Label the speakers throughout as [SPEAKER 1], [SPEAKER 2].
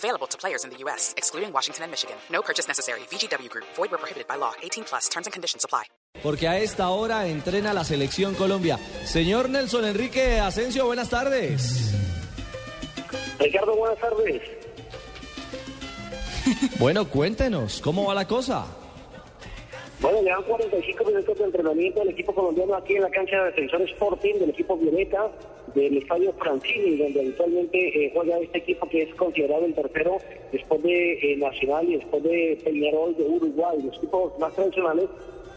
[SPEAKER 1] Available to players in the U.S., excluding Washington and Michigan. No purchase necessary. VGW Group. Void where prohibited by law. 18 plus. Terms and conditions apply.
[SPEAKER 2] Porque a esta hora entrena la selección Colombia. Señor Nelson Enrique Asensio, buenas tardes.
[SPEAKER 3] Ricardo, buenas tardes.
[SPEAKER 2] Bueno, cuéntenos, ¿cómo va la cosa?
[SPEAKER 3] Bueno, le dan 45 minutos de entrenamiento del equipo colombiano aquí en la cancha de Defensor Sporting del equipo Violeta del estadio Francini, donde habitualmente eh, juega este equipo que es considerado el tercero después de eh, Nacional y después de Peñarol de Uruguay, los equipos más tradicionales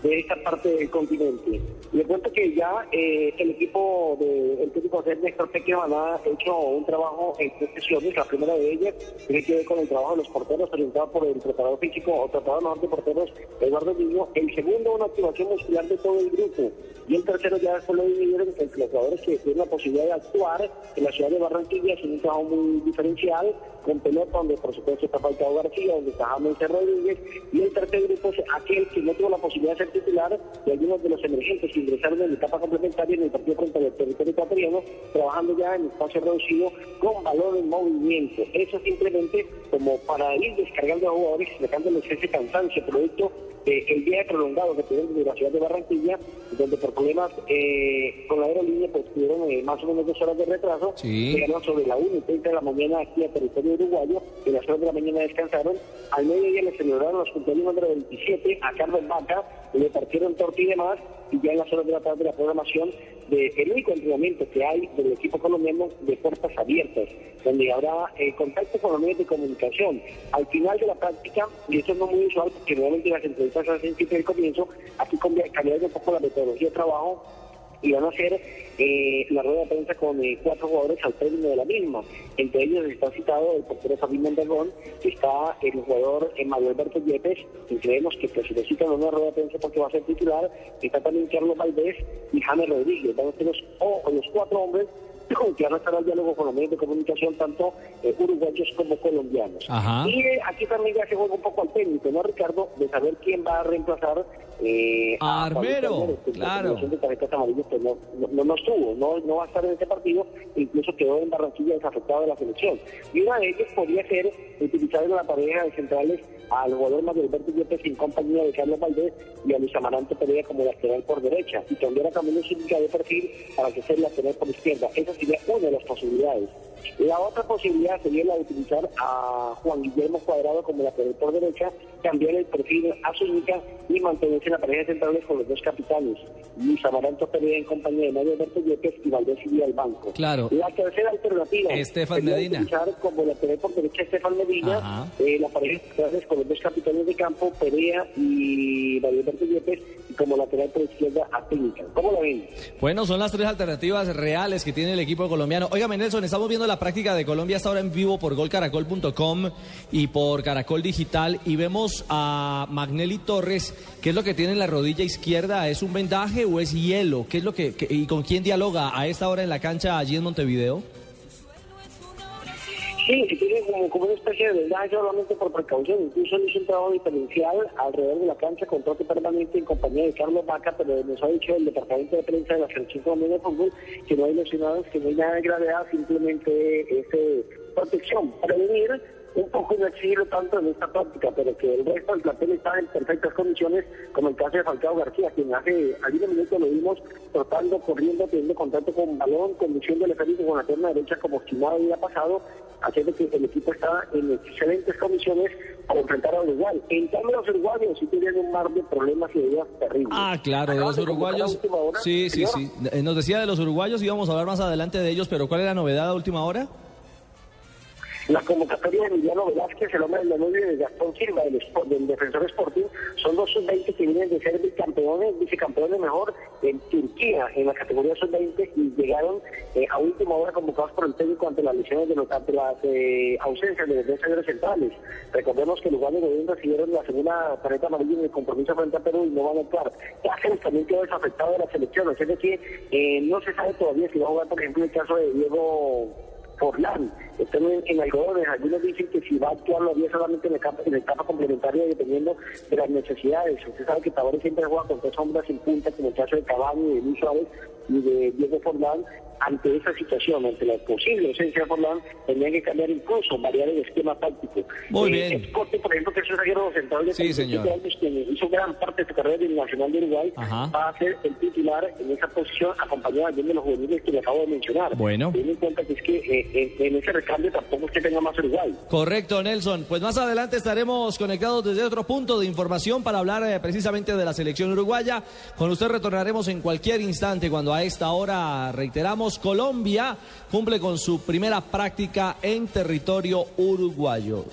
[SPEAKER 3] de esta parte del continente. Le cuento que ya eh, el equipo del técnico de Néstor Pequeman ha hecho un trabajo en tres sesiones. La primera de ellas tiene que ver con el trabajo de los porteros presentado por el preparador físico o preparador de porteros Eduardo Niño. El segundo, una activación muscular de todo el grupo. Y el tercero ya después lo dividieron entre los jugadores que tienen la posibilidad de actuar en la ciudad de Barranquilla, sin un trabajo muy diferencial, con pelota donde por supuesto está Falcao García, donde está James Rodríguez. Y el tercer grupo es aquel que no tuvo la posibilidad de ser titular de algunos de los emergentes que ingresaron en la etapa complementaria en el partido frente al territorio ecuatoriano, trabajando ya en espacio reducido con balón en movimiento. Eso simplemente como para ir descargando a jugadores, dejándoles ese cansancio producto del día prolongado que tuvieron en la ciudad de Barranquilla, donde por problemas eh, con la aerolínea pues tuvieron eh, más o menos dos horas de retraso, llegaron sobre la 1 y 30 de la mañana aquí a territorio uruguayo, y las horas de la mañana descansaron, al mediodía le celebraron los cumpleaños número 27 a Carlos Vaca, le partieron torta y demás, y ya en las horas de la tarde de la programación del único entrenamiento que hay del equipo colombiano de puertas abiertas, donde habrá eh, contacto con los medios de comunicación. Al final de la práctica, y esto no es muy usual porque normalmente las entrevistas se hacen siempre al comienzo, aquí cambiando un poco la metodología de trabajo y van a hacer eh, la rueda de prensa con eh, cuatro jugadores al término de la misma. Entre ellos está citado el portero Fabián Mondragón, está el jugador Manuel Alberto Yepes, y creemos que pues, en una rueda de prensa porque va a ser titular, está también Carlos Valdés y James Rodríguez. Van a ser los, los cuatro hombres que van a estar al diálogo con los medios de comunicación, tanto eh, uruguayos como colombianos. Y eh, aquí también ya se juega un poco al técnico, ¿no, Ricardo? De saber quién va a reemplazar
[SPEAKER 2] eh, a Armero. claro.
[SPEAKER 3] De tarjetas amarillas, pues no, no, no, estuvo, no, no va a estar en este partido, incluso quedó en Barranquilla desafectado de la selección. Y una de ellas podría ser utilizar en la pareja de centrales al jugador Manuel Alberto Yepes en compañía de Carlos Valdés y a Luis Amarante Pereira como lateral por derecha y cambiar a Camilo Zúñiga de perfil para que sea lateral por izquierda. Esa sería una de las posibilidades. La otra posibilidad sería la de utilizar a Juan Guillermo Cuadrado como lateral por derecha, cambiar el perfil a Zúñiga y mantenerse en la pareja centrales con los dos capitanes, Luis Amaranto Pereira en compañía de Mario Alberto Yepes y Valdés y al banco.
[SPEAKER 2] Claro.
[SPEAKER 3] La tercera alternativa
[SPEAKER 2] Estefan Medina.
[SPEAKER 3] utilizar como lateral por derecha Estefan Medina, eh, la pareja centrales con los dos capitanes de campo, Perea y Alberto Yepes, y como lateral por izquierda a. ¿Cómo lo ven?
[SPEAKER 2] Bueno, son las tres alternativas reales que tiene el equipo colombiano. Oiga, Nelson, estamos viendo la práctica de Colombia hasta ahora en vivo por golcaracol.com y por Caracol Digital y vemos a Magnelli Torres, ¿qué es lo que tiene en la rodilla izquierda? ¿Es un vendaje o es hielo? ¿Qué es lo que, y con quién dialoga a esta hora en la cancha allí en Montevideo?
[SPEAKER 3] Sí, tiene como, como, una especie de vendaje solamente por precaución. Incluso hizo un trabajo diferencial alrededor de la cancha con toque permanente en compañía de Carlos Vaca, pero nos ha dicho el departamento de prensa de la Selección Colombiana de Fútbol que no hay lesionados, que no hay nada de gravedad, simplemente es eh, protección, prevenir un poco inaccesible tanto en esta práctica, pero que el resto del plantel está en perfectas condiciones, como el caso de Falcao García, quien hace algunos minutos lo vimos trotando, corriendo, teniendo contacto con balón, conducción del efecto con la pierna derecha como si nada había pasado, haciendo que el equipo está en excelentes condiciones para enfrentar a Uruguay. En cambio, los uruguayos sí tienen un mar de problemas y ideas terribles.
[SPEAKER 2] Ah, claro, de los uruguayos. Sí, sí, sí. Nos decía de los uruguayos, íbamos a hablar más adelante de ellos, pero ¿cuál es la novedad a última hora?
[SPEAKER 3] La convocatoria de Emiliano Velázquez, el hombre del Danubio, y de Gastón Silva, del, defensor Sporting, son dos sub-20 que vienen de ser bicampeones, vicecampeones mejor en Turquía, en la categoría sub-20, y llegaron eh, a última hora convocados por el técnico ante las lesiones de los, ante las eh, ausencias de señores centrales. Recordemos que los de gobierno recibieron la segunda tarjeta amarilla en el compromiso frente a Perú y no van a actuar. Cáceres también quedó desafectado de la selección, es decir, eh, no se sabe todavía si va a jugar, por ejemplo, el caso de Diego Forlán. Están en, en algodones. Algunos dicen que si va a actuar lo haría solamente en etapa, en etapa complementaria dependiendo de las necesidades. Usted sabe que Tavares siempre juega con tres sombras sin punta, como el caso de y de Luis Suárez y de Diego Forlán. Ante esa situación, ante la posible ausencia de Forlán, tendrían que cambiar incluso, variar el esquema táctico.
[SPEAKER 2] Muy
[SPEAKER 3] Eh,
[SPEAKER 2] bien.
[SPEAKER 3] Scott, por ejemplo, que es un zaguero central de
[SPEAKER 2] Sí,
[SPEAKER 3] 37
[SPEAKER 2] señor.
[SPEAKER 3] años que hizo gran parte de su carrera en el Nacional de Uruguay,
[SPEAKER 2] Ajá.
[SPEAKER 3] va a ser el titular en esa posición, acompañado también de los juveniles que le acabo de mencionar.
[SPEAKER 2] Bueno.
[SPEAKER 3] Ten en cuenta que es que eh, en, ese recambio tampoco es que tenga más Uruguay.
[SPEAKER 2] Correcto, Nelson. Pues más adelante estaremos conectados desde otro punto de información para hablar eh, precisamente de la selección uruguaya. Con usted retornaremos en cualquier instante cuando a esta hora, reiteramos, Colombia cumple con su primera práctica en territorio uruguayo.